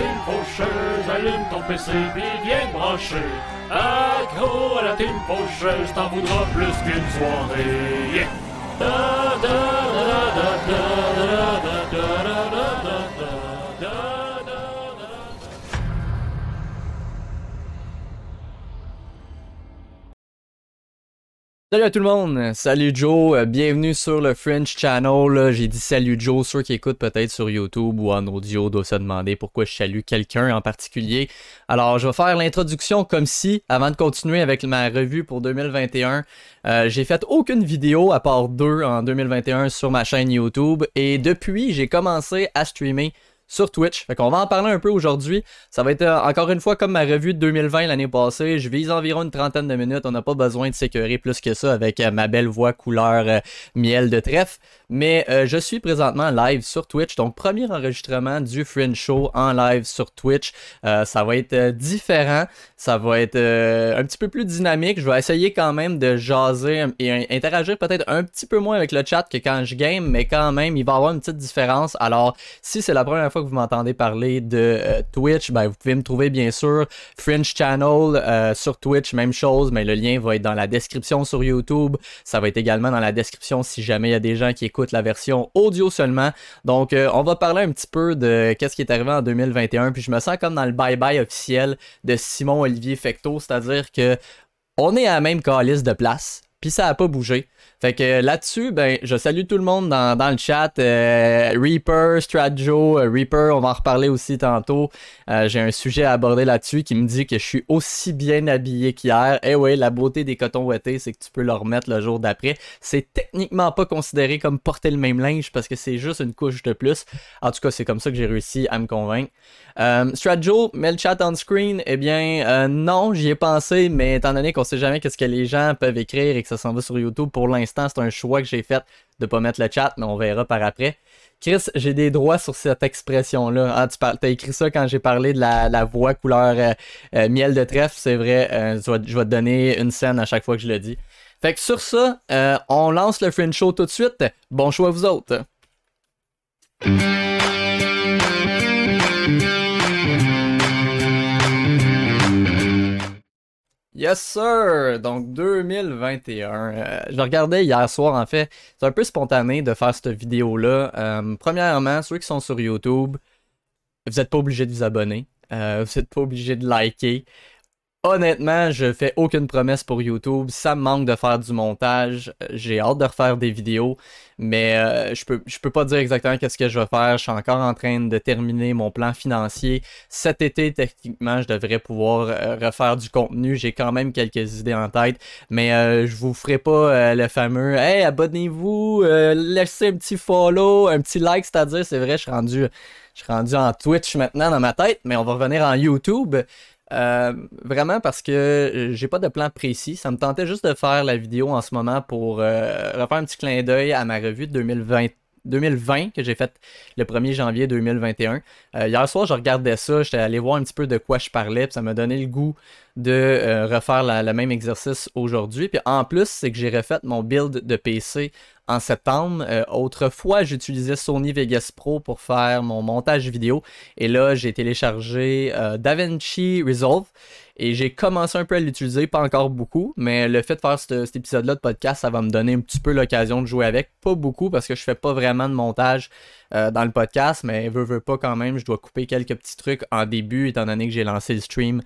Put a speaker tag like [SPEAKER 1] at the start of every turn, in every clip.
[SPEAKER 1] team faucheuse, allume ton PC puis viens te brancher. Accro à la team faucheuse, t'en voudras plus qu'une soirée. Yeah. Da, da, da,
[SPEAKER 2] Salut à tout le monde, salut Joe, euh, bienvenue sur le French Channel. Là, J'ai dit salut Joe, ceux qui écoutent peut-être sur YouTube ou en audio doivent se demander pourquoi je salue quelqu'un en particulier. Alors je vais faire l'introduction comme si, avant de continuer avec ma revue pour 2021, euh, j'ai fait aucune vidéo à part deux en 2021 sur ma chaîne YouTube et depuis j'ai commencé à streamer sur Twitch. Fait qu'on va en parler un peu aujourd'hui. Ça va être euh, encore une fois comme ma revue de 2020 l'année passée. Je vise environ une trentaine de minutes. On n'a pas besoin de s'écœurer plus que ça avec euh, ma belle voix couleur euh, miel de trèfle. Mais je suis présentement live sur Twitch. Donc, premier enregistrement du Fringe Show en live sur Twitch. Ça va être différent. Ça va être un petit peu plus dynamique. Je vais essayer quand même de jaser et interagir peut-être un petit peu moins avec le chat que quand je game. Mais quand même, il va y avoir une petite différence. Alors, si c'est la première fois que vous m'entendez parler de euh, Twitch, ben, vous pouvez me trouver bien sûr Fringe Channel euh, sur Twitch, même chose, mais le lien va être dans la description sur YouTube. Ça va être également dans la description si jamais il y a des gens qui écoutent la version audio seulement. Donc, euh, on va parler un petit peu de qu'est-ce qui est arrivé en 2021. Puis je me sens comme dans le bye-bye officiel de Simon Olivier Fecto, c'est-à-dire que on est à la même calice de place, puis ça a pas bougé. Fait que là-dessus, ben, je salue tout le monde dans, dans le chat. Euh, Reaper, Stratjo, euh, Reaper, on va en reparler aussi tantôt. Euh, J'ai un sujet à aborder là-dessus qui me dit que je suis aussi bien habillé qu'hier. Eh oui, la beauté des cotons ouettés, c'est que tu peux le remettre le jour d'après. C'est techniquement pas considéré comme porter le même linge parce que c'est juste une couche de plus. En tout cas, c'est comme ça que j'ai réussi à me convaincre. Euh, Stratjo, mets le chat on screen. Eh bien, non, j'y ai pensé, mais étant donné qu'on sait jamais qu'est-ce que les gens peuvent écrire et que ça s'en va sur YouTube, pour l'instant, c'est un choix que j'ai fait de pas mettre le chat, mais on verra par après. Chris, j'ai des droits sur cette expression-là. Ah, tu as écrit ça quand j'ai parlé de la, voix couleur euh, euh, miel de trèfle, c'est vrai. euh, je, vais, je vais te donner une scène à chaque fois que je le dis. Fait que sur ça, on lance le Fringe Show tout de suite. Bon choix à vous autres. Yes sir! Donc 2021. Euh, je regardais hier soir en fait. C'est un peu spontané de faire cette vidéo-là. Euh, premièrement, ceux qui sont sur YouTube, vous n'êtes pas obligé de vous abonner. Euh, vous n'êtes pas obligé de liker. Honnêtement, je fais aucune promesse pour YouTube. Ça me manque de faire du montage. J'ai hâte de refaire des vidéos, mais euh, je peux peux pas dire exactement qu'est-ce que je vais faire. Je suis encore en train de terminer mon plan financier. Cet été, techniquement, je devrais pouvoir euh, refaire du contenu. J'ai quand même quelques idées en tête, mais euh, je vous ferai pas euh, le fameux Hey, abonnez-vous, laissez un petit follow, un petit like, c'est-à-dire, c'est vrai, je suis rendu je suis rendu en Twitch maintenant dans ma tête, mais on va revenir en YouTube. Euh, vraiment parce que euh, j'ai pas de plan précis. Ça me tentait juste de faire la vidéo en ce moment pour euh, refaire un petit clin d'œil à ma revue de 2020. 2020 que j'ai faite le 1er janvier 2021. Euh, hier soir, je regardais ça, j'étais allé voir un petit peu de quoi je parlais, puis ça m'a donné le goût de euh, refaire la- le même exercice aujourd'hui. Puis en plus, c'est que j'ai refait mon build de PC en septembre. Euh, autrefois, j'utilisais Sony Vegas Pro pour faire mon montage vidéo. Et là, j'ai téléchargé euh, DaVinci Resolve. Et j'ai commencé un peu à l'utiliser, pas encore beaucoup, mais le fait de faire ce- cet épisode-là de podcast, ça va me donner un petit peu l'occasion de jouer avec. Pas beaucoup parce que je fais pas vraiment de montage dans le podcast, mais veux, veux pas quand même, je dois couper quelques petits trucs en début, étant donné que j'ai lancé le stream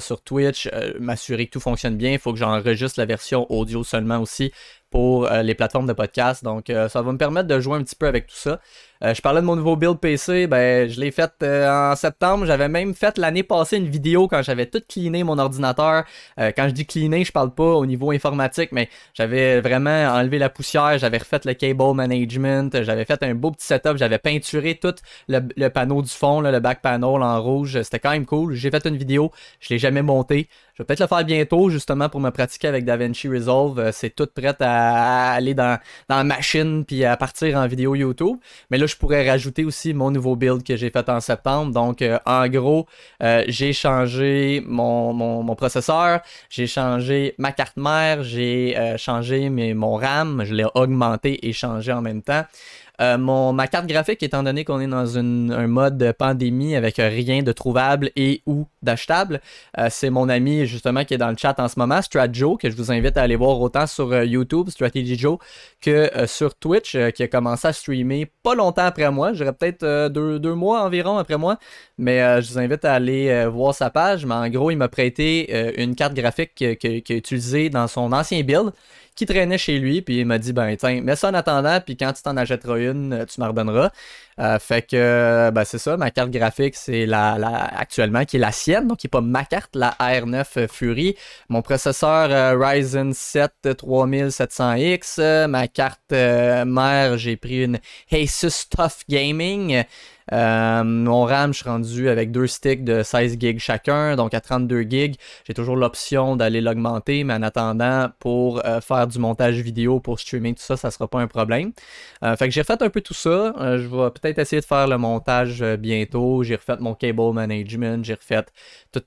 [SPEAKER 2] sur Twitch, euh, m'assurer que tout fonctionne bien. Il faut que j'enregistre la version audio seulement aussi pour euh, les plateformes de podcast. Donc, euh, ça va me permettre de jouer un petit peu avec tout ça. Euh, je parlais de mon nouveau build PC, ben, je l'ai fait en septembre. J'avais même fait l'année passée une vidéo quand j'avais tout cleané mon ordinateur. Quand je dis cleaner, je parle pas au niveau informatique, mais j'avais vraiment enlevé la poussière, j'avais refait le cable management, j'avais fait un beau petit setup, j'avais peinturé tout le, panneau du fond, le back panel en rouge. C'était quand même cool. J'ai fait une vidéo, je l'ai jamais montée. Je vais peut-être le faire bientôt, justement, pour me pratiquer avec DaVinci Resolve. Euh, C'est tout prêt à, aller dans, dans la machine puis à partir en vidéo YouTube. Mais là, je pourrais rajouter aussi mon nouveau build que j'ai fait en septembre. Donc, euh, en gros, euh, j'ai changé mon, mon, mon processeur, j'ai changé ma carte mère, j'ai changé mes, mon RAM, je l'ai augmenté et changé en même temps. Euh, mon, ma carte graphique, étant donné qu'on est dans un mode pandémie avec rien de trouvable et ou d'achetable, euh, c'est mon ami justement qui est dans le chat en ce moment, Stratjo, que je vous invite à aller voir autant sur euh, YouTube, Strategy Joe, que sur Twitch, qui a commencé à streamer pas longtemps après moi. J'aurais peut-être deux, deux, mois environ après moi. Mais je vous invite à aller voir sa page. Mais en gros, il m'a prêté une carte graphique qu'il a utilisée dans son ancien build traînait chez lui, puis il m'a dit ben tiens, mets ça en attendant, puis quand tu t'en achèteras une, euh, tu m'en redonneras. Euh, fait que euh, ben, c'est ça, ma carte graphique, c'est la, la, actuellement qui est la sienne, donc qui n'est pas ma carte, la R9 Fury. Mon processeur Ryzen 7 3700X. ma carte mère, j'ai pris une Asus Tough Gaming. Euh, mon RAM, je suis rendu avec deux sticks de 16 GB chacun, donc à 32 GB. J'ai toujours l'option d'aller l'augmenter, mais en attendant, pour euh, faire du montage vidéo, pour streaming, tout ça, ça sera pas un problème. Euh, fait que j'ai refait un peu tout ça. je vais peut-être essayer de faire le montage bientôt. J'ai refait mon cable management, j'ai refait tout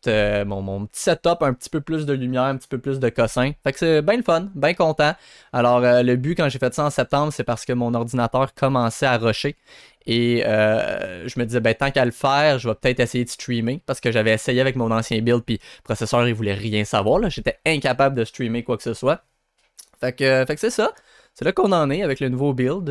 [SPEAKER 2] mon, mon, petit setup, un petit peu plus de lumière, un petit peu plus de cossin. Fait que c'est bien le fun, bien content. Alors, le but quand j'ai fait ça en septembre, c'est parce que mon ordinateur commençait à rusher. Et euh, je me disais, ben, tant qu'à le faire, je vais peut-être essayer de streamer parce que j'avais essayé avec mon ancien build, puis le processeur, il voulait rien savoir. J'étais incapable de streamer quoi que ce soit. Fait que, fait que c'est ça. C'est là qu'on en est avec le nouveau build.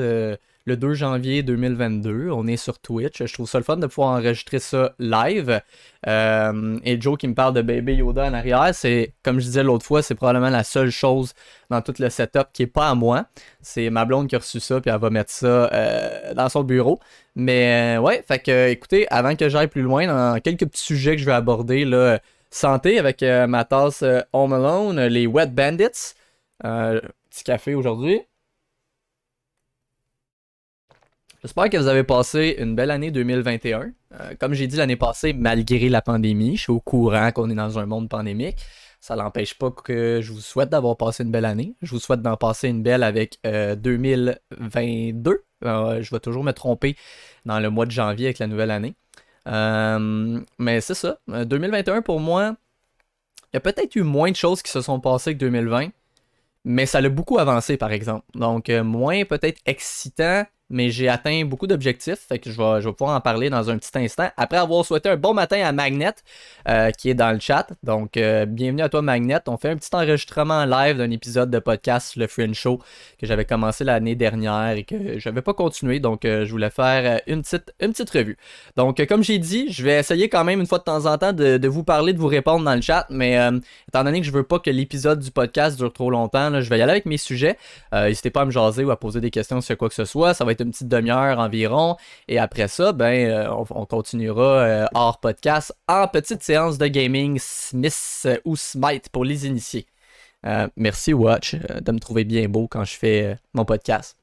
[SPEAKER 2] Le 2 janvier 2022. On est sur Twitch. Je trouve ça le fun de pouvoir enregistrer ça live. Euh, et Joe qui me parle de Baby Yoda en arrière, c'est, comme je disais l'autre fois, c'est probablement la seule chose dans tout le setup qui est pas à moi. C'est ma blonde qui a reçu ça, puis elle va mettre ça euh, dans son bureau. Mais euh, ouais, fait que écoutez, avant que j'aille plus loin dans quelques petits sujets que je vais aborder, là, santé avec ma tasse Home Alone, les Wet Bandits. petit café aujourd'hui. J'espère que vous avez passé une belle année 2021. Euh, comme j'ai dit l'année passée, malgré la pandémie, je suis au courant qu'on est dans un monde pandémique. Ça n'empêche pas que je vous souhaite d'avoir passé une belle année. Je vous souhaite d'en passer une belle avec 2022. Euh, euh, je vais toujours me tromper dans le mois de janvier avec la nouvelle année. mais c'est ça. 2021 pour moi, il y a peut-être eu moins de choses qui se sont passées que 2020. Mais ça l'a beaucoup avancé, par exemple. Donc, moins peut-être excitant, mais j'ai atteint beaucoup d'objectifs, fait que je vais, je vais, pouvoir en parler dans un petit instant. Après avoir souhaité un bon matin à Magnet, euh, qui est dans le chat. Donc, euh, bienvenue à toi, Magnet. On fait un petit enregistrement live d'un épisode de podcast, le Fringe Show, que j'avais commencé l'année dernière et que je n'avais pas continué. Donc, euh, je voulais faire une petite, une petite revue. Donc, comme j'ai dit, je vais essayer quand même une fois de temps en temps de, vous parler, de vous répondre dans le chat. Mais étant donné que je veux pas que l'épisode du podcast dure trop longtemps, je vais y aller avec mes sujets. N'hésitez pas à me jaser ou à poser des questions sur quoi que ce soit. Ça va être une petite demi-heure environ. Et après ça, ben, euh, on, continuera euh, hors podcast en petite séance de gaming Smith ou Smite pour les initiés. Euh, merci Watch de me trouver bien beau quand je fais mon podcast.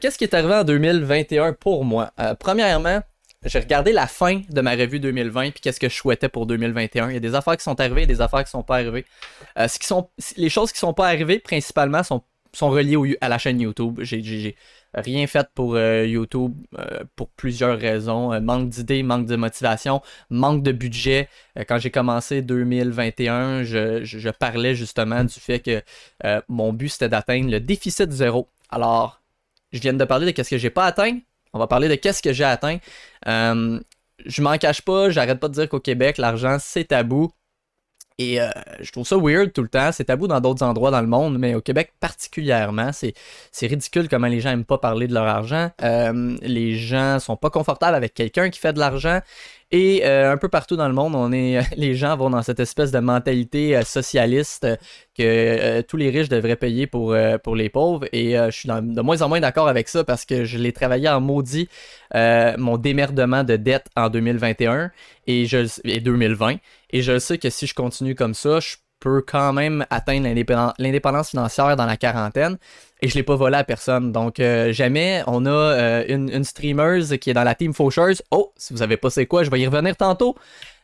[SPEAKER 2] Qu'est-ce qui est arrivé en 2021 pour moi? premièrement, j'ai regardé la fin de ma revue 2020 puis qu'est-ce que je souhaitais pour 2021. Il y a des affaires qui sont arrivées des affaires qui sont pas arrivées. ce qui sont, les choses qui sont pas arrivées principalement sont, sont reliées à la chaîne YouTube. Rien fait pour euh, YouTube euh, pour plusieurs raisons. Euh, manque d'idées, manque de motivation, manque de budget. quand j'ai commencé 2021, je, parlais justement du fait que mon but c'était d'atteindre le déficit zéro. Alors, je viens de parler de ce que j'ai pas atteint. On va parler de qu'est-ce que j'ai atteint. je m'en cache pas, j'arrête pas de dire qu'au Québec, l'argent c'est tabou. Et euh, je trouve ça weird tout le temps. C'est tabou dans d'autres endroits dans le monde, mais au Québec particulièrement, c'est, ridicule comment les gens aiment pas parler de leur argent. Euh, les gens sont pas confortables avec quelqu'un qui fait de l'argent. Et euh, un peu partout dans le monde, on est, les gens vont dans cette espèce de mentalité socialiste que tous les riches devraient payer pour, pour les pauvres. Et je suis de moins en moins d'accord avec ça parce que je l'ai travaillé en maudit mon démerdement de dette en 2021 et, je, et 2020. Et je sais que si je continue comme ça, je peux quand même atteindre l'indépendance financière dans la quarantaine. Et je ne l'ai pas volé à personne. Donc, euh, jamais on a euh, une, une streamer qui est dans la team Faucheuse. Oh, si vous savez pas c'est quoi, je vais y revenir tantôt.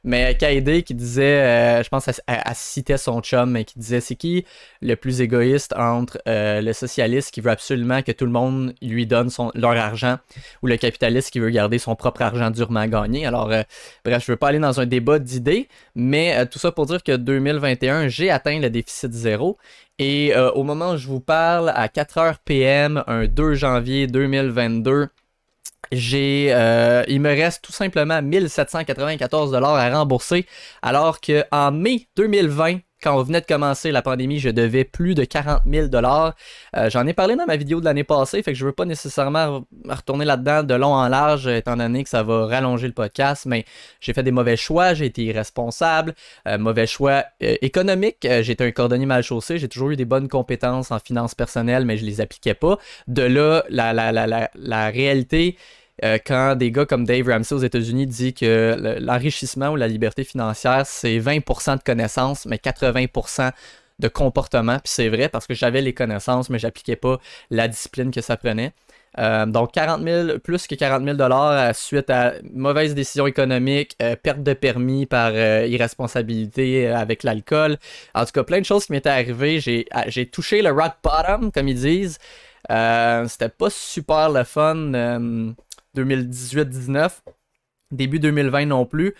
[SPEAKER 2] Mais Kaede qui disait, euh, je pense qu'elle citait son chum, mais qui disait c'est qui le plus égoïste entre euh, le socialiste qui veut absolument que tout le monde lui donne son, leur argent ou le capitaliste qui veut garder son propre argent durement gagné? Alors, euh, bref, je veux pas aller dans un débat d'idées, mais tout ça pour dire que 2021, j'ai atteint le déficit zéro. Et au moment où je vous parle, à 4h PM, un 2 janvier 2022, j'ai, euh, il me reste tout simplement 1794 dollars à rembourser, alors que en mai 2020, quand on venait de commencer la pandémie, je devais plus de 40 000 dollars. Euh, j'en ai parlé dans ma vidéo de l'année passée, fait que je veux pas nécessairement retourner là-dedans de long en large, étant donné que ça va rallonger le podcast. Mais j'ai fait des mauvais choix, j'ai été irresponsable, euh, mauvais choix euh, économiques. j'ai été un cordonnier mal chaussé, j'ai toujours eu des bonnes compétences en finances personnelles, mais je les appliquais pas. De là, la réalité euh, quand des gars comme Dave Ramsey aux États-Unis dit que l'enrichissement ou la liberté financière, c'est 20% de connaissances, mais 80% de comportement. Puis c'est vrai parce que j'avais les connaissances, mais j'appliquais pas la discipline que ça prenait. Euh, donc 40 000, plus que 40 000 dollars suite à mauvaise décision économique, euh, perte de permis par irresponsabilité avec l'alcool. En tout cas, plein de choses qui m'étaient arrivées. J'ai touché le rock bottom, comme ils disent. C'était pas super le fun 2018-19, début 2020 non plus.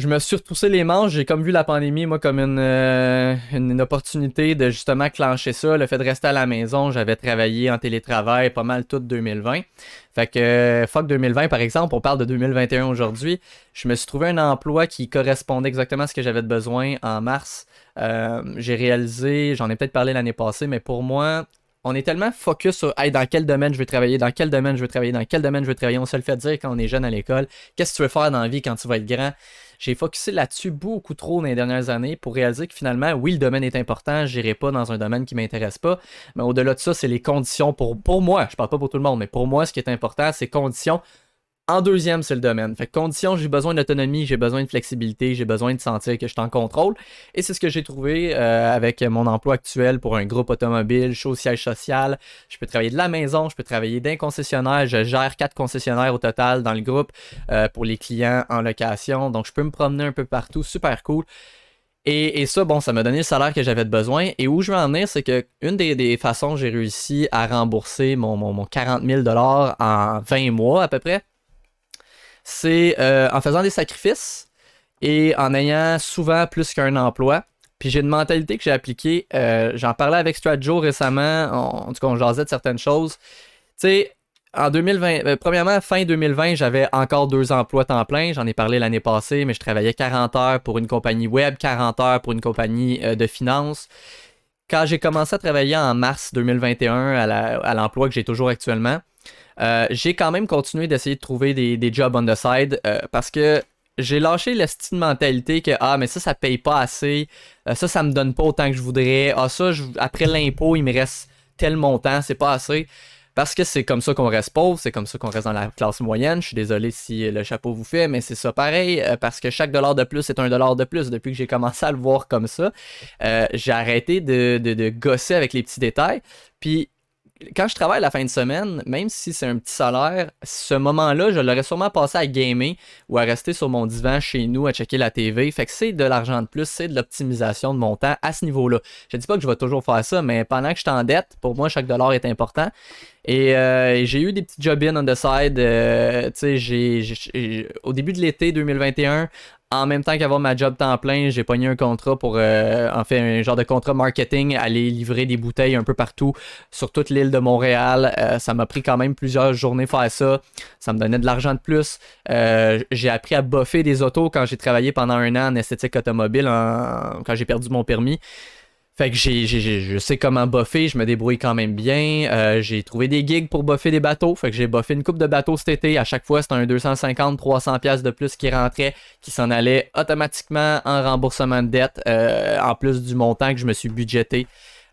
[SPEAKER 2] Je me suis retroussé les manches, j'ai comme vu la pandémie, moi, comme une, euh, une, opportunité de justement clencher ça, le fait de rester à la maison. J'avais travaillé en télétravail pas mal tout 2020. Fait que, fuck 2020, par exemple, on parle de 2021 aujourd'hui. Je me suis trouvé un emploi qui correspondait exactement à ce que j'avais besoin en mars. Euh, j'ai réalisé, j'en ai peut-être parlé l'année passée, mais pour moi, on est tellement focus sur dans quel domaine je veux travailler, dans quel domaine je veux travailler, dans quel domaine je veux travailler. On se le fait dire quand on est jeune à l'école. Qu'est-ce que tu veux faire dans la vie quand tu vas être grand? J'ai focusé là-dessus beaucoup trop dans les dernières années pour réaliser que finalement, oui, le domaine est important, je n'irai pas dans un domaine qui m'intéresse pas. Mais au-delà de ça, c'est les conditions pour, pour moi. Je parle pas pour tout le monde, mais pour moi, ce qui est important, c'est conditions en deuxième, c'est le domaine. Fait condition, j'ai besoin d'autonomie, j'ai besoin de flexibilité, j'ai besoin de sentir que je suis en contrôle. Et c'est ce que j'ai trouvé euh, avec mon emploi actuel pour un groupe automobile, show siège social. Je peux travailler de la maison, je peux travailler d'un concessionnaire. Je gère quatre concessionnaires au total dans le groupe euh, pour les clients en location. Donc, je peux me promener un peu partout. Super cool. Et, ça, bon, ça m'a donné le salaire que j'avais besoin. Et où je veux en venir, c'est que une des, façons j'ai réussi à rembourser mon, mon, mon 40 000 en 20 mois à peu près, c'est euh, en faisant des sacrifices et en ayant souvent plus qu'un emploi. Puis j'ai une mentalité que j'ai appliquée. Euh, j'en parlais avec Stratjo récemment. en tout cas, on jasait de certaines choses. Tu sais, en 2020, euh, premièrement, fin 2020, j'avais encore deux emplois temps plein. J'en ai parlé l'année passée, mais je travaillais 40 heures pour une compagnie web, 40 heures pour une compagnie de finance. Quand j'ai commencé à travailler en mars 2021 à l'emploi que j'ai toujours actuellement, euh, j'ai quand même continué d'essayer de trouver des, jobs on the side euh, parce que j'ai lâché l'estime mentalité que ah mais ça ça paye pas assez, euh, ça ça me donne pas autant que je voudrais, ah ça après l'impôt il me reste tel montant, c'est pas assez. Parce que c'est comme ça qu'on reste pauvre, c'est comme ça qu'on reste dans la classe moyenne. Je suis désolé si le chapeau vous fait, mais c'est ça pareil, parce que chaque dollar de plus est un dollar de plus. Depuis que j'ai commencé à le voir comme ça, j'ai arrêté de, de, de, gosser avec les petits détails. Puis quand je travaille la fin de semaine, même si c'est un petit salaire, ce moment-là, je l'aurais sûrement passé à gamer ou à rester sur mon divan chez nous à checker la TV. Fait que c'est de l'argent de plus, c'est de l'optimisation de mon temps à ce niveau-là. Je dis pas que je vais toujours faire ça, mais pendant que je en dette, pour moi, chaque dollar est important. Et euh, j'ai eu des petits job in on the side. Euh, au début de l'été 2021, en même temps qu'avoir ma job temps plein, j'ai pogné un contrat pour, euh, en fait, un genre de contrat marketing, aller livrer des bouteilles un peu partout sur toute l'île de Montréal. Euh, ça m'a pris quand même plusieurs journées faire ça. Ça me donnait de l'argent de plus. Euh, j'ai appris à boffer des autos quand j'ai travaillé pendant un an en esthétique automobile, quand j'ai perdu mon permis. Fait que je sais comment buffer, je me débrouille quand même bien. Euh, j'ai trouvé des gigs pour buffer des bateaux. Fait que j'ai buffé une coupe de bateaux cet été. À chaque fois, c'était un 250-300$ pièces de plus qui rentrait, qui s'en allait automatiquement en remboursement de dette, euh, en plus du montant que je me suis budgété.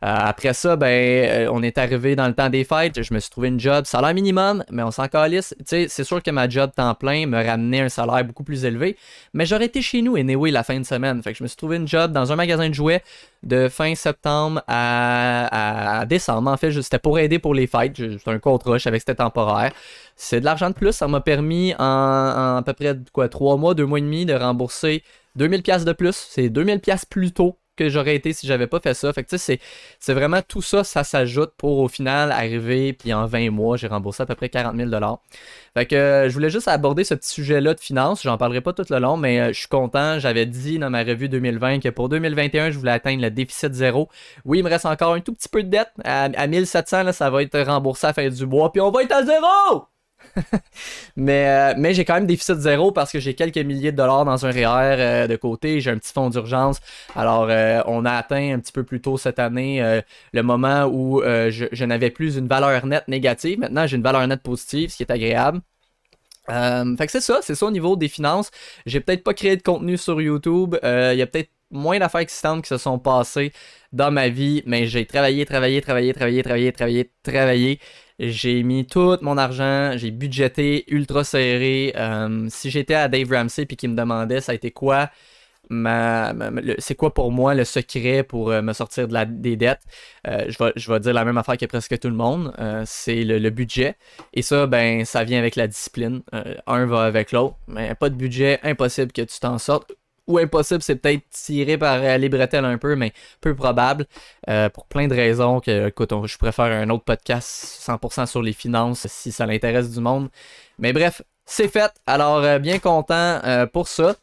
[SPEAKER 2] Euh, après ça, ben, euh, on est arrivé dans le temps des fêtes. Je me suis trouvé une job, salaire minimum, mais on s'en calisse. c'est sûr que ma job temps plein me ramenait un salaire beaucoup plus élevé, mais j'aurais été chez nous, anyway, la fin de semaine. Fait que je me suis trouvé une job dans un magasin de jouets de fin septembre à, décembre. En fait, c'était pour aider pour les fêtes. C'était un je savais que c'était temporaire. C'est de l'argent de plus. Ça m'a permis en, à peu près quoi, 3 mois, 2 mois et demi de rembourser 2000$ de plus. C'est 2000$ plus tôt que j'aurais été si j'avais pas fait ça. Fait que tu sais, c'est vraiment tout ça, ça s'ajoute pour au final arriver, puis en 20 mois, j'ai remboursé à peu près 40 000 Fait que euh, je voulais juste aborder ce petit sujet-là de finance. J'en parlerai pas tout le long, mais euh, je suis content. J'avais dit dans ma revue 2020 que pour 2021, je voulais atteindre le déficit zéro. Oui, il me reste encore un tout petit peu de dette. À, 1700, là, ça va être remboursé à la fin du mois, puis on va être à zéro! mais euh, mais j'ai quand même déficit zéro parce que j'ai quelques milliers de dollars dans un REER euh, de côté. J'ai un petit fonds d'urgence. Alors, euh, on a atteint un petit peu plus tôt cette année le moment où je, n'avais plus une valeur nette négative. Maintenant, j'ai une valeur nette positive, ce qui est agréable. fait que c'est ça, c'est ça au niveau des finances. J'ai peut-être pas créé de contenu sur YouTube. Il y a peut-être moins d'affaires existantes qui se sont passées dans ma vie, mais j'ai travaillé, travaillé, travaillé, travaillé, travaillé, travaillé, travaillé. J'ai mis tout mon argent, j'ai budgété ultra serré. Euh, si j'étais à Dave Ramsey puis qu'il me demandait ça a été quoi ma, c'est quoi pour moi le secret pour euh, me sortir de la, des dettes, euh, je, vais, je vais dire la même affaire que presque tout le monde, c'est le, budget. Et ça, ben, ça vient avec la discipline. un va avec l'autre. Mais pas de budget, impossible que tu t'en sortes ou impossible, c'est peut-être tiré par euh, les bretelles un peu, mais peu probable. Euh, pour plein de raisons que, écoute, je préfère un autre podcast 100% sur les finances si ça l'intéresse du monde. Mais bref, c'est fait. Alors, euh, bien content pour ça.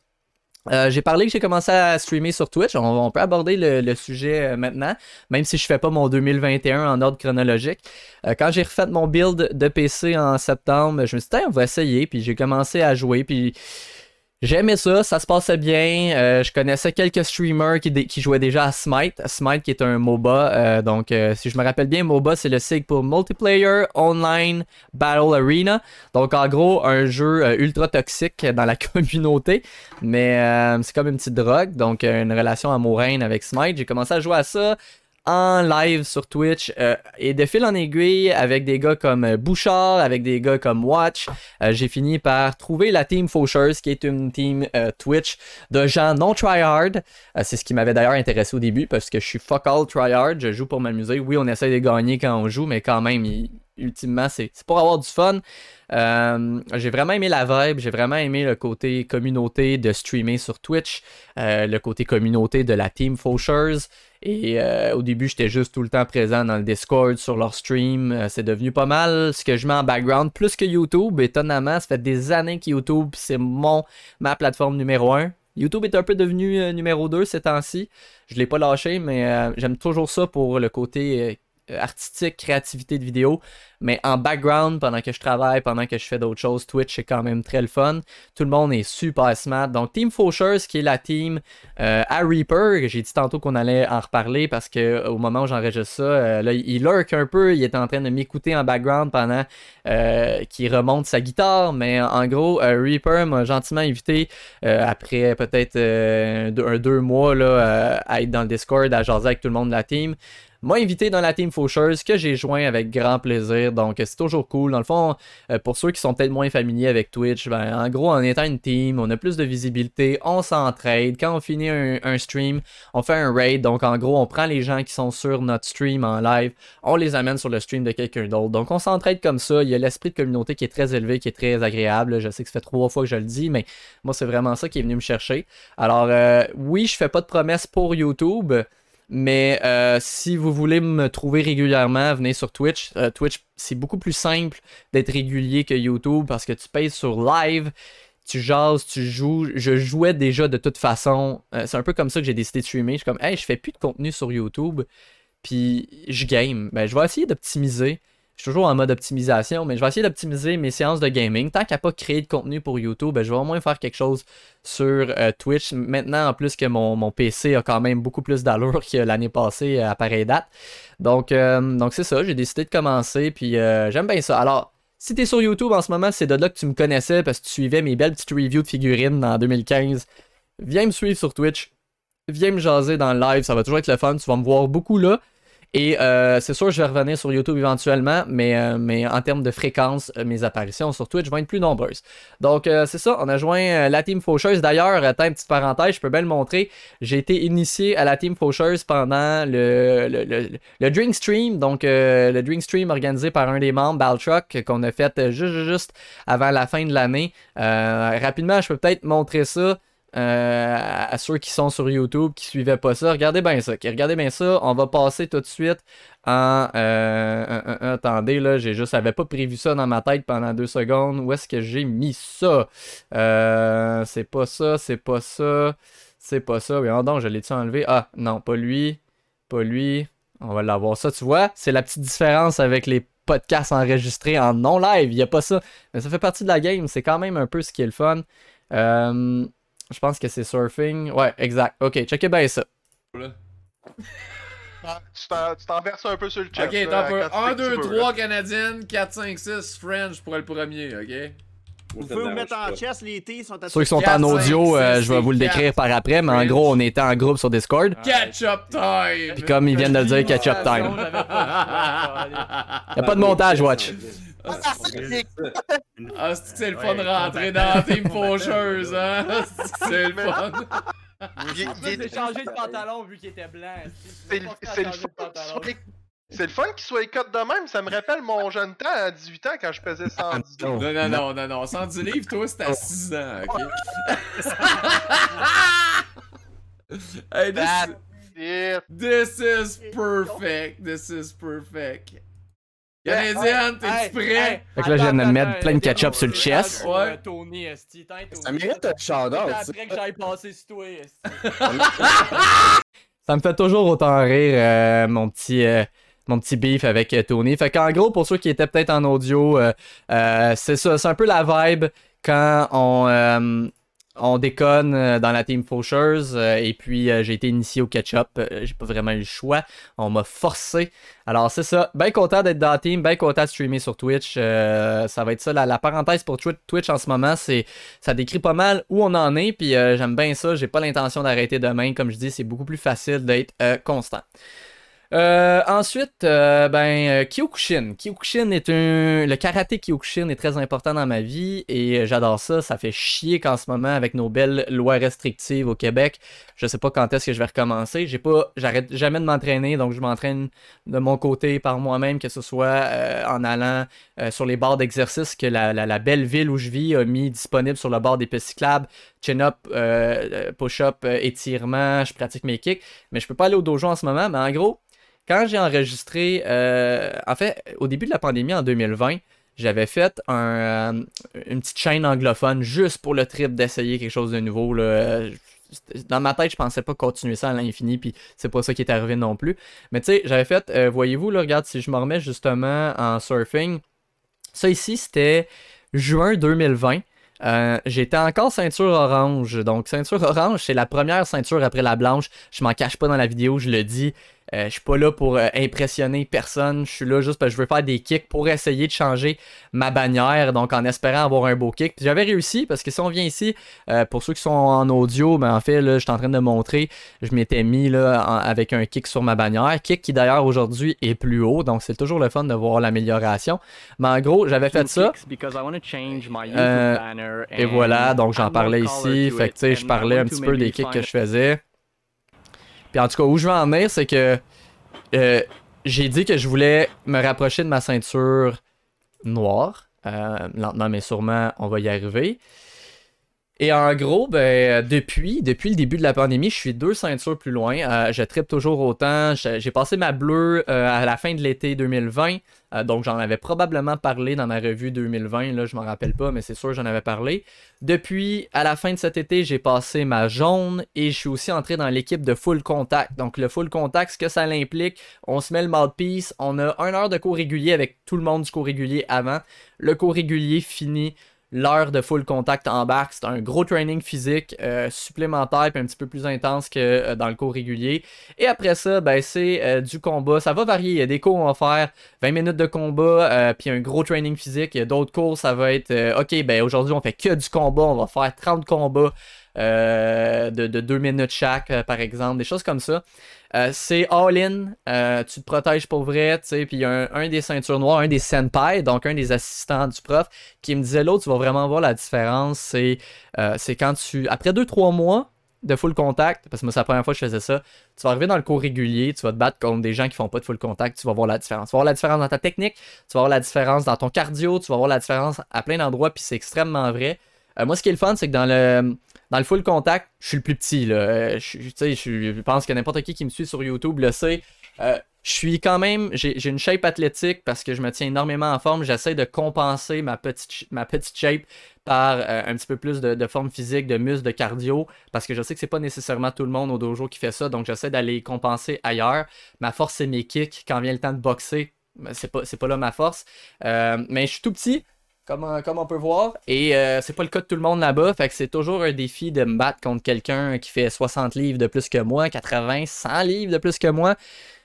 [SPEAKER 2] j'ai parlé que j'ai commencé à streamer sur Twitch. On, peut aborder le, sujet maintenant, même si je fais pas mon 2021 en ordre chronologique. quand j'ai refait mon build de PC en septembre, je me suis dit, on va essayer. Puis j'ai commencé à jouer. Puis J'aimais ça, ça se passait bien. Euh, je connaissais quelques streamers qui, jouaient déjà à Smite. Smite qui est un MOBA. Euh, donc, euh, si je me rappelle bien, MOBA c'est le SIG pour Multiplayer Online Battle Arena. Donc, en gros, un jeu ultra toxique dans la communauté. Mais c'est comme une petite drogue. Donc, une relation amoureuse avec Smite. J'ai commencé à jouer à ça en live sur Twitch euh, et de fil en aiguille avec des gars comme euh, Bouchard, avec des gars comme Watch, euh, j'ai fini par trouver la team Fauchers qui est une team Twitch de gens non tryhard. c'est ce qui m'avait d'ailleurs intéressé au début parce que je suis fuck all tryhard, je joue pour m'amuser. Oui, on essaie de gagner quand on joue, mais quand même, ultimement, c'est pour avoir du fun. j'ai vraiment aimé la vibe, j'ai vraiment aimé le côté communauté de streamer sur Twitch, le côté communauté de la team Fauchers. Et euh, au début, j'étais juste tout le temps présent dans le Discord, sur leur stream. Euh, c'est devenu pas mal ce que je mets en background, plus que YouTube. Étonnamment, ça fait des années que YouTube, c'est mon ma plateforme numéro 1. YouTube est un peu devenu euh, numéro 2 ces temps-ci. Je l'ai pas lâché, mais j'aime toujours ça pour le côté artistique, créativité de vidéo. Mais en background, pendant que je travaille, pendant que je fais d'autres choses, Twitch c'est quand même très le fun. Tout le monde est super smart. Donc Team Fauchers, qui est la team euh, à Reaper, j'ai dit tantôt qu'on allait en reparler parce que au moment où j'enregistre ça, euh, là, il lurk un peu, il est en train de m'écouter en background pendant euh, qu'il remonte sa guitare. Mais en gros, Reaper m'a gentiment invité après peut-être un, deux mois là, à être dans le Discord, à jaser avec tout le monde de la team m'a invité dans la team Fauchers que j'ai joint avec grand plaisir. Donc c'est toujours cool. Dans le fond, euh, pour ceux qui sont peut-être moins familiers avec Twitch, ben, en gros, en étant une team, on a plus de visibilité, on s'entraide. Quand on finit un, stream, on fait un raid. Donc en gros, on prend les gens qui sont sur notre stream en live, on les amène sur le stream de quelqu'un d'autre. Donc on s'entraide comme ça. Il y a l'esprit de communauté qui est très élevé, qui est très agréable. Je sais que ça fait trois fois que je le dis, mais moi c'est vraiment ça qui est venu me chercher. Alors euh, oui, je fais pas de promesses pour YouTube. Mais euh, si vous voulez me trouver régulièrement, venez sur Twitch. Euh, Twitch, c'est beaucoup plus simple d'être régulier que YouTube parce que tu payes sur live, tu jases, tu joues. Je jouais déjà de toute façon. Euh, c'est un peu comme ça que j'ai décidé de streamer. Je suis comme, hey, je fais plus de contenu sur YouTube, puis je game. Ben, je vais essayer d'optimiser. Je suis toujours en mode optimisation, mais je vais essayer d'optimiser mes séances de gaming. Tant qu'à pas créer de contenu pour YouTube, ben, je vais au moins faire quelque chose sur euh, Twitch. Maintenant, en plus que mon, PC a quand même beaucoup plus d'allure que l'année passée à pareille date. Donc, euh, donc c'est ça, j'ai décidé de commencer, puis euh, j'aime bien ça. Alors, si t'es sur YouTube en ce moment, c'est de là que tu me connaissais parce que tu suivais mes belles petites reviews de figurines en 2015. Viens me suivre sur Twitch. Viens me jaser dans le live, ça va toujours être le fun. Tu vas me voir beaucoup là. Et euh, c'est sûr, je vais revenir sur YouTube éventuellement, mais, euh, mais en termes de fréquence, euh, mes apparitions sur Twitch vont être plus nombreuses. Donc, c'est ça, on a joint la Team Faucheuse. D'ailleurs, attends une petite parenthèse, je peux bien le montrer. J'ai été initié à la Team Faucheuse pendant le, le, le, Drink Stream, donc le Drink Stream organisé par un des membres, Baltruck, qu'on a fait juste, juste avant la fin de l'année. rapidement, je peux peut-être montrer ça. Euh, à ceux qui sont sur YouTube, qui suivaient pas ça, regardez bien ça. Regardez bien ça. On va passer tout de suite en. Euh, attendez, là, j'ai juste. J'avais pas prévu ça dans ma tête pendant deux secondes. Où est-ce que j'ai mis ça? Euh, C'est pas ça, c'est pas ça. C'est pas ça. Oui, donc, je l'ai-tu enlevé? Ah, non, pas lui. Pas lui. On va l'avoir ça, tu vois. C'est la petite différence avec les podcast enregistré en non-live. Il n'y a pas ça. Mais ça fait partie de la game. C'est quand même un peu ce qui est le fun. Euh, je pense que c'est surfing. Ouais, exact. Ok, checkez bien ça.
[SPEAKER 3] Ah, Tu t'en- t'en verses un peu sur le chest.
[SPEAKER 4] Ok,
[SPEAKER 3] là,
[SPEAKER 4] t'as peu.
[SPEAKER 3] quand tu
[SPEAKER 4] 1,
[SPEAKER 3] sais que
[SPEAKER 4] 2,
[SPEAKER 3] tu veux,
[SPEAKER 4] 3
[SPEAKER 3] là.
[SPEAKER 4] canadiennes, 4, 5, 6 French pour le premier, ok?
[SPEAKER 5] Vous pouvez vous mettre en chest, les T sont à
[SPEAKER 2] Ceux qui sont en audio, euh, je vais vous le décrire par après, mais en gros, on était en groupe sur Discord.
[SPEAKER 4] Catch-up time!
[SPEAKER 2] Puis comme ils viennent de le dire, catch-up time. Y a pas de montage, Watch.
[SPEAKER 4] Ah, c'est que c'est le fun de rentrer dans la team faucheuse, hein? C'est le fun.
[SPEAKER 3] Il-
[SPEAKER 2] changé de pantalon vu qu'il était blanc.
[SPEAKER 3] C'est le, le fun qu'il soit- c'est le fun qu'il soit écoute de même. Ça me rappelle mon jeune temps à 18 ans quand je pesais 110 livres.
[SPEAKER 4] Non, non, non, non, non. 110 livres, toi, c'est à 6 ans, ok? hey, this,
[SPEAKER 3] That's it.
[SPEAKER 4] this is perfect. This is perfect. Canadienne, t'es-tu prêt?
[SPEAKER 2] Fait que là, je viens de me mettre plein de ketchup sur le chest.
[SPEAKER 4] Ouais.
[SPEAKER 2] Tony, esti.
[SPEAKER 6] Ça mérite un shout-out.
[SPEAKER 2] après que j'aille passer sur toi, Ça me fait toujours autant rire, euh, mon petit. Mon petit beef avec euh, Tony. Fait qu'en gros, pour ceux qui étaient peut-être en audio, euh, euh, c'est ça, c'est un peu la vibe quand on, on déconne dans la team Faucheuse. et puis, j'ai été initié au ketchup. euh, j'ai pas vraiment eu le choix. On m'a forcé. Alors, c'est ça. Bien content d'être dans la team. Bien content de streamer sur Twitch. ça va être ça. La, parenthèse pour Twi- Twitch en ce moment, c'est ça décrit pas mal où on en est. Puis, j'aime bien ça. J'ai pas l'intention d'arrêter demain. Comme je dis, c'est beaucoup plus facile d'être constant. Euh, ensuite, euh, ben, euh, Kyokushin. Kyokushin est un. Le karaté Kyokushin est très important dans ma vie et j'adore ça. Ça fait chier qu'en ce moment, avec nos belles lois restrictives au Québec, je sais pas quand est-ce que je vais recommencer. J'ai pas. J'arrête jamais de m'entraîner, donc je m'entraîne de mon côté par moi-même, que ce soit en allant sur les barres d'exercice que la, la- belle ville où je vis a mis disponible sur le bord des pistes cyclables. Chin-up, push-up, étirement, je pratique mes kicks. Mais je peux pas aller au dojo en ce moment. Mais en gros, quand j'ai enregistré, euh, en fait, au début de la pandémie en 2020, j'avais fait euh, une petite chaîne anglophone juste pour le trip d'essayer quelque chose de nouveau. Dans ma tête, je pensais pas continuer ça à l'infini, puis c'est pas ça qui est arrivé non plus. Mais tu sais, j'avais fait, euh, voyez-vous, là, regarde, si je me remets justement en surfing, ça ici, c'était juin 2020. Euh, J'étais encore ceinture orange. Donc, ceinture orange, c'est la première ceinture après la blanche. Je m'en cache pas dans la vidéo, je le dis. Euh, je suis pas là pour euh, impressionner personne. Je suis là juste parce que je veux faire des kicks pour essayer de changer ma bannière. Donc, en espérant avoir un beau kick. Puis j'avais réussi parce que si on vient ici, euh, pour ceux qui sont en audio, ben en fait, là, je suis en train de montrer. Je m'étais mis là en- avec un kick sur ma bannière. Kick qui d'ailleurs aujourd'hui est plus haut. Donc, c'est toujours le fun de voir l'amélioration. Mais en gros, j'avais fait ça. Et voilà, donc j'en parlais ici. Fait que tu sais, je parlais un petit peu des kicks que je faisais. Puis en tout cas, où je veux en venir, c'est que euh, j'ai dit que je voulais me rapprocher de ma ceinture noire. Euh, lentement mais sûrement, on va y arriver. Et en gros, ben, depuis, depuis le début de la pandémie, je suis deux ceintures plus loin. Euh, je tripe toujours autant. J'ai passé ma bleue euh, à la fin de l'été 2020. Euh, donc, j'en avais probablement parlé dans ma revue 2020. Là, je m'en rappelle pas, mais c'est sûr, j'en avais parlé. Depuis, à la fin de cet été, j'ai passé ma jaune et je suis aussi entré dans l'équipe de full contact. Donc, le full contact, ce que ça implique, on se met le mouthpiece. On a une heure de cours régulier avec tout le monde du cours régulier avant. Le cours régulier finit l'heure de full contact embarque. C'est un gros training physique euh, supplémentaire puis un petit peu plus intense que euh, dans le cours régulier. Et après ça, ben, c'est euh, du combat. Ça va varier. Il y a des cours où on va faire 20 minutes de combat puis un gros training physique. Il y a d'autres cours, ça va être OK, ben aujourd'hui on fait que du combat. On va faire 30 combats euh, de, de 2 minutes chaque, euh, par exemple. Des choses comme ça. Euh, c'est all-in, tu te protèges pour vrai, tu sais, puis il y a un, des ceintures noires, un des senpai, donc un des assistants du prof, qui me disait l'autre, tu vas vraiment voir la différence, c'est quand tu, après 2-3 mois de full contact, parce que moi c'est la première fois que je faisais ça, tu vas arriver dans le cours régulier, tu vas te battre contre des gens qui font pas de full contact, tu vas voir la différence. Tu vas voir la différence dans ta technique, tu vas voir la différence dans ton cardio, tu vas voir la différence à plein d'endroits, puis c'est extrêmement vrai. Moi, ce qui est le fun, c'est que dans le, dans le full contact, je suis le plus petit. Là. Euh, Je, je, je pense que n'importe qui qui me suit sur YouTube le sait. Euh, je suis quand même, j'ai une shape athlétique parce que je me tiens énormément en forme. J'essaie de compenser ma petite, ma petite shape par euh, un petit peu plus de, forme physique, de muscle, de cardio, parce que je sais que c'est pas nécessairement tout le monde au dojo qui fait ça, donc j'essaie d'aller compenser ailleurs. Ma force, c'est mes kicks. Quand vient le temps de boxer, c'est pas, pas là ma force. mais je suis tout petit, comme, comme on peut voir. Et c'est pas le cas de tout le monde là-bas. Fait que c'est toujours un défi de me battre contre quelqu'un qui fait 60 livres de plus que moi, 80, 100 livres de plus que moi.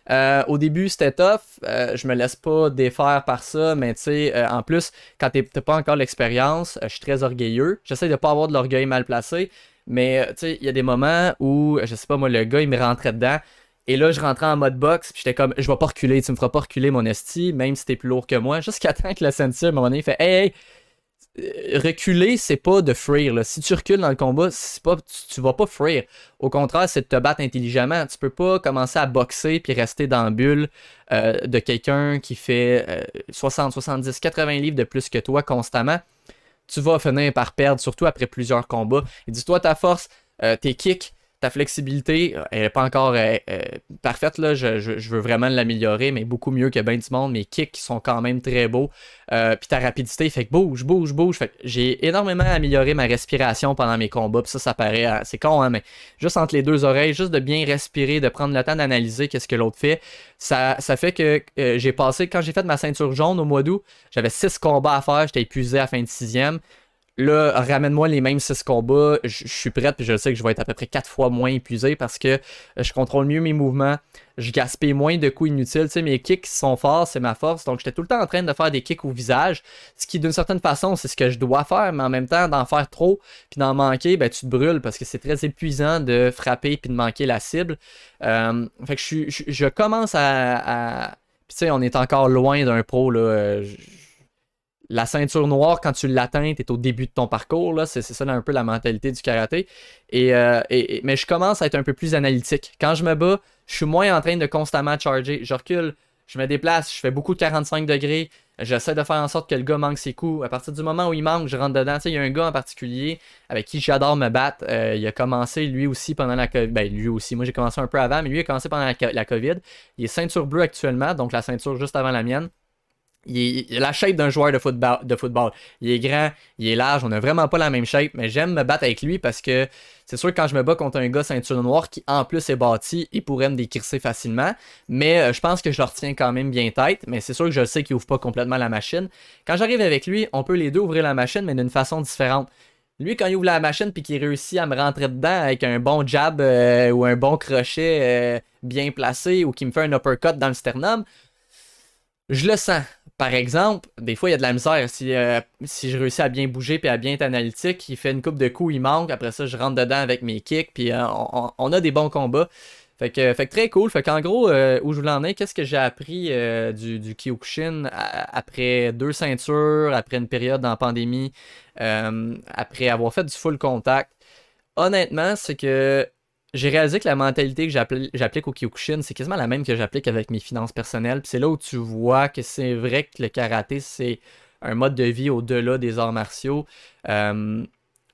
[SPEAKER 2] Euh, au début, c'était tough. Euh, je me laisse pas défaire par ça, mais tu sais, euh, en plus, quand t'as pas encore l'expérience, je suis très orgueilleux. J'essaie de pas avoir de l'orgueil mal placé, mais tu sais, il y a des moments où, je sais pas, moi, le gars, il me rentrait dedans. Et là, je rentrais en mode box, puis j'étais comme, je vais pas reculer, tu me feras pas reculer mon esti, même si t'es plus lourd que moi, jusqu'à temps que la ceinture, à un moment donné, fait, hey, hey, euh, reculer, c'est pas de frire. Si tu recules dans le combat, pas, tu, vas pas frire. Au contraire, c'est de te battre intelligemment. Tu peux pas commencer à boxer puis rester dans la bulle euh, de quelqu'un qui fait 60, 70, 80 livres de plus que toi constamment. Tu vas finir par perdre, surtout après plusieurs combats. Dis-toi ta force, euh, tes kicks, ta flexibilité, euh, elle n'est pas encore euh, euh, parfaite. Là. Je, veux vraiment l'améliorer, mais beaucoup mieux que bien du. Mes kicks sont quand même très beaux. puis ta rapidité fait que bouge, bouge, bouge. j'ai énormément amélioré ma respiration pendant mes combats. Puis ça, ça paraît. c'est con, hein, mais juste entre les deux oreilles, juste de bien respirer, de prendre le temps d'analyser qu'est-ce que l'autre fait. Ça, ça fait que j'ai passé, quand j'ai fait ma ceinture jaune au mois d'août, j'avais six combats à faire, j'étais épuisé à la fin de sixième. Là, ramène-moi les mêmes 6 combats. Je suis prête, puis je sais que je vais être à peu près 4 fois moins épuisé parce que euh, je contrôle mieux mes mouvements. Je gaspille moins de coups inutiles. Tu sais, mes kicks sont forts, c'est ma force. Donc, j'étais tout le temps en train de faire des kicks au visage. Ce qui, d'une certaine façon, c'est ce que je dois faire, mais en même temps, d'en faire trop puis d'en manquer, ben, tu te brûles parce que c'est très épuisant de frapper puis de manquer la cible. Euh, fait que je, je, commence à. Puis, tu sais, on est encore loin d'un pro, là. Euh, la ceinture noire, quand tu l'atteins, tu au début de ton parcours. Là. C'est, ça un peu la mentalité du karaté. Euh, mais je commence à être un peu plus analytique. Quand je me bats, je suis moins en train de constamment charger. Je recule, je me déplace, je fais beaucoup de 45 degrés. J'essaie de faire en sorte que le gars manque ses coups. À partir du moment où il manque, je rentre dedans. Il y a un gars en particulier avec qui j'adore me battre. Euh, il a commencé lui aussi pendant la COVID. Ben, lui aussi, moi j'ai commencé un peu avant, mais lui a commencé pendant la COVID. Il est ceinture bleue actuellement, donc la ceinture juste avant la mienne. Il, a la shape d'un joueur de football. Il est grand, il est large, on a vraiment pas la même shape, mais j'aime me battre avec lui parce que c'est sûr que quand je me bats contre un gars ceinture noire qui en plus est bâti, il pourrait me décrisser facilement. Mais euh, je pense que je le retiens quand même bien tête. Mais c'est sûr que je sais qu'il ouvre pas complètement la machine. Quand j'arrive avec lui, on peut les deux ouvrir la machine, mais d'une façon différente. Lui, quand il ouvre la machine puis qu'il réussit à me rentrer dedans avec un bon jab euh, ou un bon crochet euh, bien placé ou qu'il me fait un uppercut dans le sternum, je le sens. Par exemple, des fois, il y a de la misère. Si, euh, je réussis à bien bouger et à bien être analytique, il fait une coupe de coups, il manque. Après ça, je rentre dedans avec mes kicks. Puis euh, on, a des bons combats. Fait que, fait très cool. Fait qu'en gros, euh, où je voulais en aller, qu'est-ce que j'ai appris du, du Kyokushin après deux ceintures, après une période en pandémie, après avoir fait du full contact? Honnêtement, c'est que j'ai réalisé que la mentalité que j'applique au Kyokushin, c'est quasiment la même que j'applique avec mes finances personnelles. c'est là où tu vois que c'est vrai que le karaté, c'est un mode de vie au-delà des arts martiaux.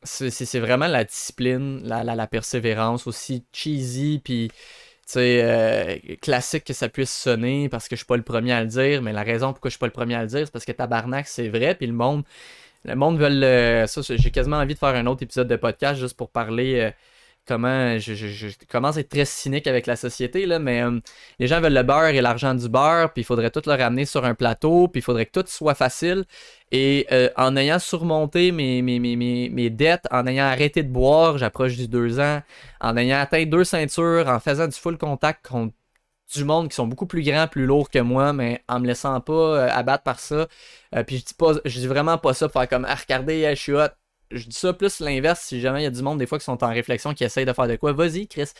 [SPEAKER 2] C'est vraiment la discipline, la, persévérance, aussi cheesy, puis euh, classique que ça puisse sonner parce que je suis pas le premier à le dire, mais la raison pourquoi je suis pas le premier à le dire, c'est parce que tabarnak, c'est vrai, puis le monde, le monde veut ça, j'ai quasiment envie de faire un autre épisode de podcast juste pour parler. Euh, comment je, commence à être très cynique avec la société, mais euh, les gens veulent le beurre et l'argent du beurre, puis il faudrait tout le ramener sur un plateau, puis il faudrait que tout soit facile. Et euh, en ayant surmonté mes, mes, mes, mes, dettes, en ayant arrêté de boire, j'approche du 2 ans, en ayant atteint deux ceintures, en faisant du full contact contre du monde qui sont beaucoup plus grands, plus lourds que moi, mais en me laissant pas euh, abattre par ça. puis je dis pas, je dis vraiment pas ça pour faire comme ah, regardez, je suis hot je dis ça plus l'inverse si jamais il y a du monde des fois qui sont en réflexion qui essayent de faire de quoi. Vas-y, Chris.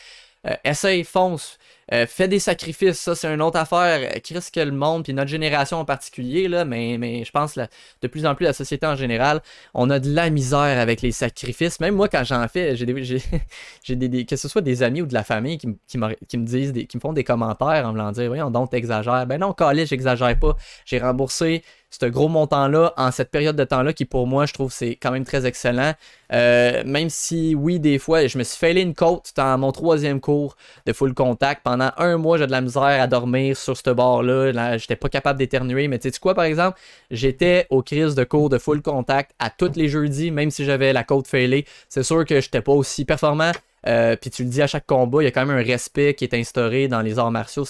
[SPEAKER 2] Euh, essaye, fonce, euh, fais des sacrifices, ça c'est une autre affaire. Chris que le monde, puis notre génération en particulier, là, mais, mais je pense là, de plus en plus la société en général, on a de la misère avec les sacrifices. Même moi, quand j'en fais, j'ai des, que ce soit des amis ou de la famille qui, me, disent, qui me font des commentaires en me disant Voyons donc, t'exagères. Ben non, Calais, j'exagère pas. J'ai remboursé ce gros montant-là en cette période de temps-là qui pour moi je trouve c'est quand même très excellent. Euh, même si oui des fois je me suis failé une côte dans mon troisième cours de full contact. Pendant un mois j'ai de la misère à dormir sur ce bord-là. Là, j'étais pas capable d'éternuer. Mais tu sais quoi par exemple? J'étais aux crises de cours de full contact à tous les jeudis, même si j'avais la côte failée. C'est sûr que j'étais pas aussi performant. Euh, puis tu le dis à chaque combat, il y a quand même un respect qui est instauré dans les arts martiaux.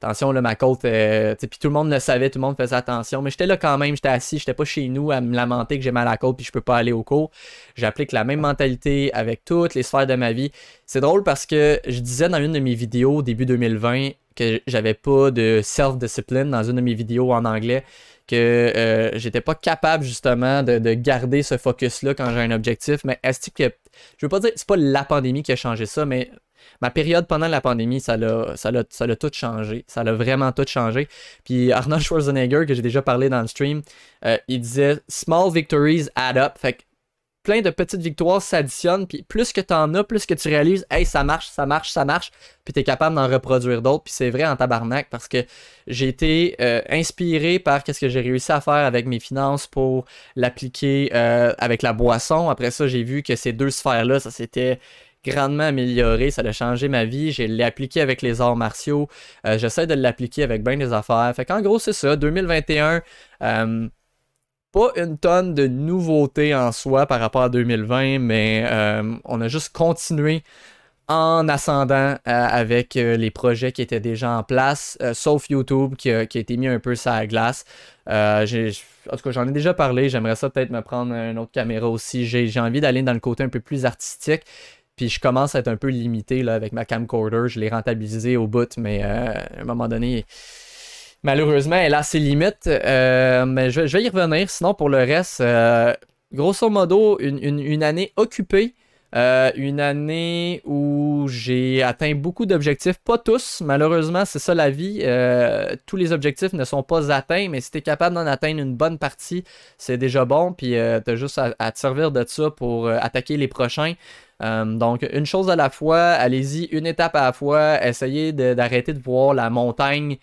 [SPEAKER 2] Attention, là, ma côte, euh, puis tout le monde le savait, tout le monde faisait attention, mais j'étais là quand même, j'étais assis, j'étais pas chez nous à me lamenter que j'ai mal à la côte puis je peux pas aller au cours. J'applique la même mentalité avec toutes les sphères de ma vie. C'est drôle parce que je disais dans une de mes vidéos début 2020 que j'avais pas de self-discipline dans une de mes vidéos en anglais que euh, j'étais pas capable justement de, garder ce focus-là quand j'ai un objectif. Mais est-ce que je veux pas dire c'est pas la pandémie qui a changé ça, mais ma période pendant la pandémie, ça l'a, tout changé. Ça l'a vraiment tout changé. Puis Arnold Schwarzenegger, que j'ai déjà parlé dans le stream, euh, il disait Small victories add up. Fait que plein de petites victoires s'additionnent, puis plus que tu en as, plus que tu réalises, hey, ça marche, ça marche, ça marche, puis tu es capable d'en reproduire d'autres, puis c'est vrai en tabarnak parce que j'ai été euh, inspiré par qu'est-ce que j'ai réussi à faire avec mes finances pour l'appliquer euh, avec la boisson. Après ça, j'ai vu que ces deux sphères-là, ça s'était grandement amélioré, ça a changé ma vie, j'ai l'ai appliqué avec les arts martiaux, euh, j'essaie de l'appliquer avec bien des affaires. Fait qu'en gros, c'est ça, 2021, pas une tonne de nouveautés en soi par rapport à 2020, mais euh, on a juste continué en ascendant euh, avec euh, les projets qui étaient déjà en place, sauf YouTube qui a, été mis un peu sur la glace. en tout cas, j'en ai déjà parlé, j'aimerais ça peut-être me prendre une autre caméra aussi. J'ai envie d'aller dans le côté un peu plus artistique. Puis je commence à être un peu limité là, avec ma camcorder. Je l'ai rentabilisé au bout, mais à un moment donné, malheureusement, elle a ses limites. Euh, mais je, vais y revenir. Sinon, pour le reste, euh, grosso modo, une, année occupée. Euh, une année où j'ai atteint beaucoup d'objectifs, pas tous, malheureusement, c'est ça la vie. tous les objectifs ne sont pas atteints, mais si tu es capable d'en atteindre une bonne partie, c'est déjà bon. Puis tu as juste à, te servir de ça pour attaquer les prochains. Donc, une chose à la fois, allez-y une étape à la fois, essayez d'arrêter de voir la montagne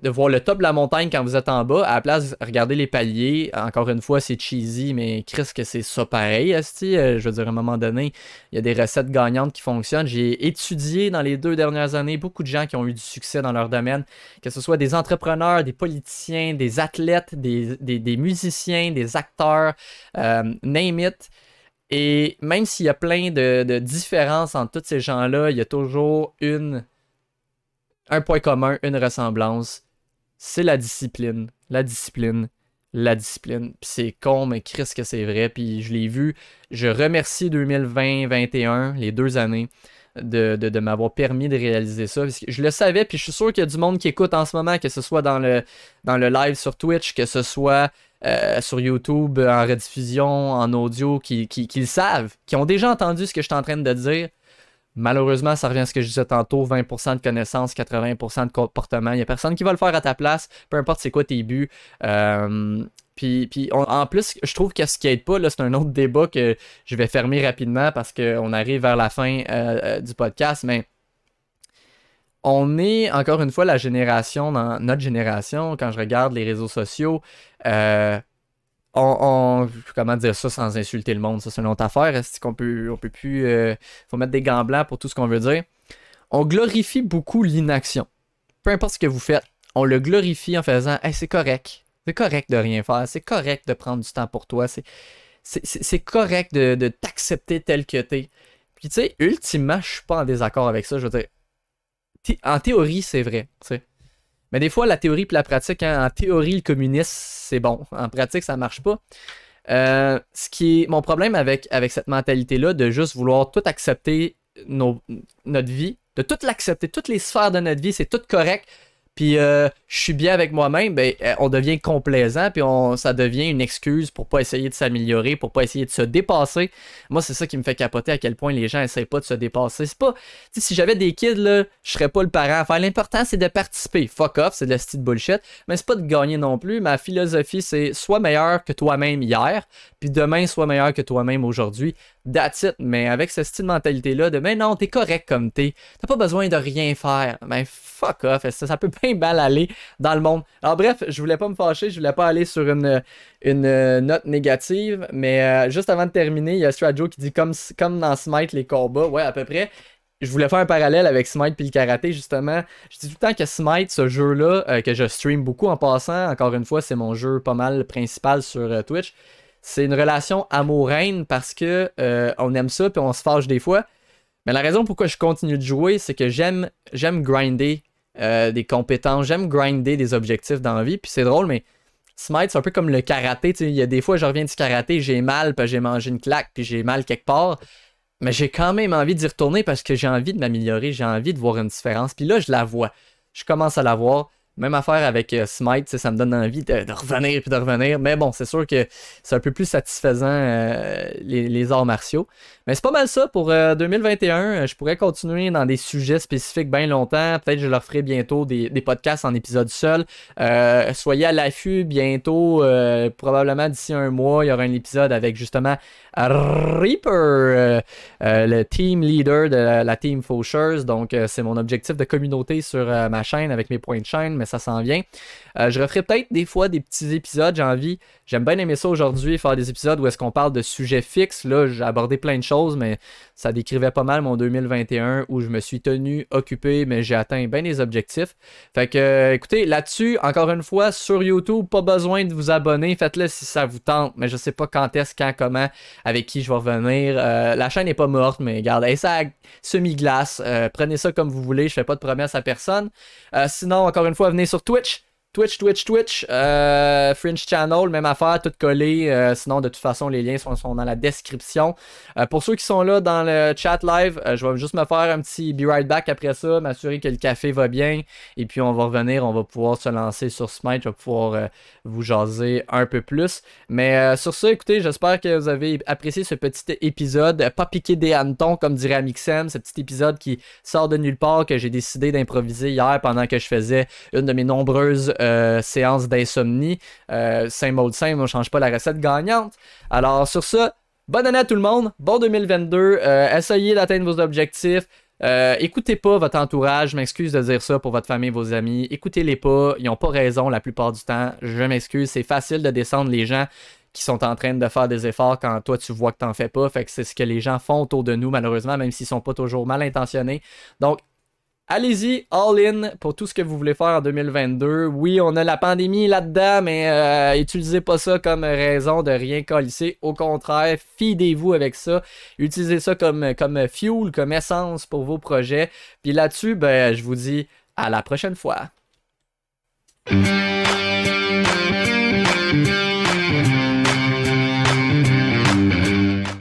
[SPEAKER 2] de voir le top de la montagne quand vous êtes en bas. À la place, regardez les paliers. Encore une fois, c'est cheesy, mais Chris, que c'est ça pareil, Esti. Euh, je veux dire, à un moment donné, il y a des recettes gagnantes qui fonctionnent. J'ai étudié dans les deux dernières années beaucoup de gens qui ont eu du succès dans leur domaine, que ce soit des entrepreneurs, des politiciens, des athlètes, des, musiciens, des acteurs, euh, name it. Et même s'il y a plein de, différences entre tous ces gens-là, il y a toujours une un point commun, une ressemblance, c'est la discipline. La discipline. La discipline. c'est con, mais Chris que c'est vrai. Puis je l'ai vu. Je remercie 2020-21, les deux années, de, m'avoir permis de réaliser ça. je le savais, puis je suis sûr qu'il y a du monde qui écoute en ce moment, que ce soit dans le live sur Twitch, que ce soit euh, sur YouTube, en rediffusion, en audio, qui, qui, le savent, qui ont déjà entendu ce que je suis en train de dire. Malheureusement, ça revient à ce que je disais tantôt 20% de connaissances, 80% de comportement. Il n'y a personne qui va le faire à ta place, peu importe c'est quoi tes buts. Euh, puis, puis en plus, je trouve que ce qui aide pas, là, c'est un autre débat que je vais fermer rapidement parce qu'on arrive vers la fin euh, du podcast, mais on est encore une fois la génération, dans notre génération, quand je regarde les réseaux sociaux, on, comment dire ça sans insulter le monde, ça c'est une autre affaire. Est-ce qu'on peut, on peut plus, euh, faut mettre des gants blancs pour tout ce qu'on veut dire. On glorifie beaucoup l'inaction. Peu importe ce que vous faites, on le glorifie en faisant, c'est correct, c'est correct de rien faire, c'est correct de prendre du temps pour toi, c'est, c'est, correct de, t'accepter tel que t'es. Puis tu sais, ultimement, je suis pas en désaccord avec ça. Je veux dire, en théorie, c'est vrai. sais. Mais des fois, la théorie et la pratique, hein, en théorie, le communisme, c'est bon. En pratique, ça marche pas. Euh, ce qui est mon problème avec, avec cette mentalité-là, de juste vouloir tout accepter notre vie, de tout l'accepter, toutes les sphères de notre vie, c'est tout correct puis euh, je suis bien avec moi-même, ben, euh, on devient complaisant, puis on, ça devient une excuse pour pas essayer de s'améliorer, pour pas essayer de se dépasser. Moi, c'est ça qui me fait capoter à quel point les gens essayent pas de se dépasser. C'est pas, si j'avais des kids, là, je serais pas le parent à faire. L'important, c'est de participer. Fuck off, c'est de la style bullshit. Mais c'est pas de gagner non plus. Ma philosophie, c'est soit meilleur que toi-même hier, puis demain, soit meilleur que toi-même aujourd'hui. That's. Mais avec ce style mentalité-là de, mais non, t'es correct comme t'es. T'as pas besoin de rien faire. Ben, fuck off. Ça, ça peut bien mal aller dans le monde? Alors, bref, je voulais pas me fâcher. Je voulais pas aller sur une, une euh, note négative. Mais euh, juste avant de terminer, il y a Strajo qui dit comme, comme dans Smite, les combats. Ouais, à peu près. Je voulais faire un parallèle avec Smite puis le karaté, justement. Je dis tout le temps que Smite, ce jeu-là, euh, que je stream beaucoup en passant, encore une fois, c'est mon jeu pas mal principal sur Twitch c'est une relation amoureuse parce que euh, on aime ça puis on se fâche des fois. Mais la raison pourquoi je continue de jouer, c'est que j'aime grinder des compétences. J'aime grinder des objectifs dans la vie. Puis c'est drôle, mais Smite, c'est un peu comme le karaté. Il y a des fois, je reviens du karaté, j'ai mal, puis j'ai mangé une claque, puis j'ai mal quelque part. Mais j'ai quand même envie d'y retourner parce que j'ai envie de m'améliorer, j'ai envie de voir une différence. Puis là, je la vois. Je commence à la voir. Même affaire avec euh, Smite, ça me donne envie de, revenir puis de revenir. Mais bon, c'est sûr que c'est un peu plus satisfaisant euh, les, arts martiaux. Mais c'est pas mal ça pour 2021. Euh, je pourrais continuer dans des sujets spécifiques bien longtemps. Peut-être que je leur ferai bientôt des, podcasts en épisode seul. soyez à l'affût bientôt, probablement d'ici un mois, il y aura un épisode avec justement Reaper, le team leader de la, team Fauchers. Donc, c'est mon objectif de communauté sur ma chaîne avec mes points de chaîne mais ça s'en vient. Euh, je referai peut-être des fois des petits épisodes, j'ai envie. J'aime bien aimer ça aujourd'hui, faire des épisodes où est-ce qu'on parle de sujets fixes. Là, j'ai abordé plein de choses, mais ça décrivait pas mal mon 2021 où je me suis tenu occupé, mais j'ai atteint bien les objectifs. Fait que, euh, écoutez, là-dessus, encore une fois, sur YouTube, pas besoin de vous abonner. Faites-le si ça vous tente, mais je sais pas quand est-ce, quand, comment, avec qui je vais revenir. Euh, la chaîne n'est pas morte, mais regarde, ça semi-glace. prenez ça comme vous voulez, je fais pas de promesses à personne. sinon, encore une fois, venez sur Twitch. Twitch, Twitch, Twitch, euh, Fringe Channel, même affaire, tout collé. Euh, sinon, de toute façon, les liens sont, dans la description. Euh, pour ceux qui sont là dans le chat live, je vais juste me faire un petit be right back après ça, m'assurer que le café va bien. Et puis, on va revenir, on va pouvoir se lancer sur Smite. Je vais pouvoir vous jaser un peu plus. Mais sur ça, écoutez, j'espère que vous avez apprécié ce petit épisode. Pas piqué des hannetons, comme dirait Amixem. Ce petit épisode qui sort de nulle part, que j'ai décidé d'improviser hier pendant que je faisais une de mes nombreuses séance d'insomnie. Euh, saint mode saint, on ne change pas la recette gagnante. Alors sur ça, bonne année à tout le monde, bon 2022, euh, essayez d'atteindre vos objectifs. écoutez pas votre entourage, je m'excuse de dire ça pour votre famille, vos amis. Écoutez-les pas, ils n'ont pas raison la plupart du temps. Je m'excuse, c'est facile de descendre les gens qui sont en train de faire des efforts quand toi tu vois que t'en fais pas. Fait que c'est ce que les gens font autour de nous, malheureusement, même s'ils sont pas toujours mal intentionnés. Donc, allez-y, all in pour tout ce que vous voulez faire en 2022. Oui, on a la pandémie là-dedans, mais euh, utilisez pas ça comme raison de rien colisser. Au contraire, fidez-vous avec ça. Utilisez ça comme, comme fuel, comme essence pour vos projets. Puis là-dessus, ben, je vous dis à la prochaine fois.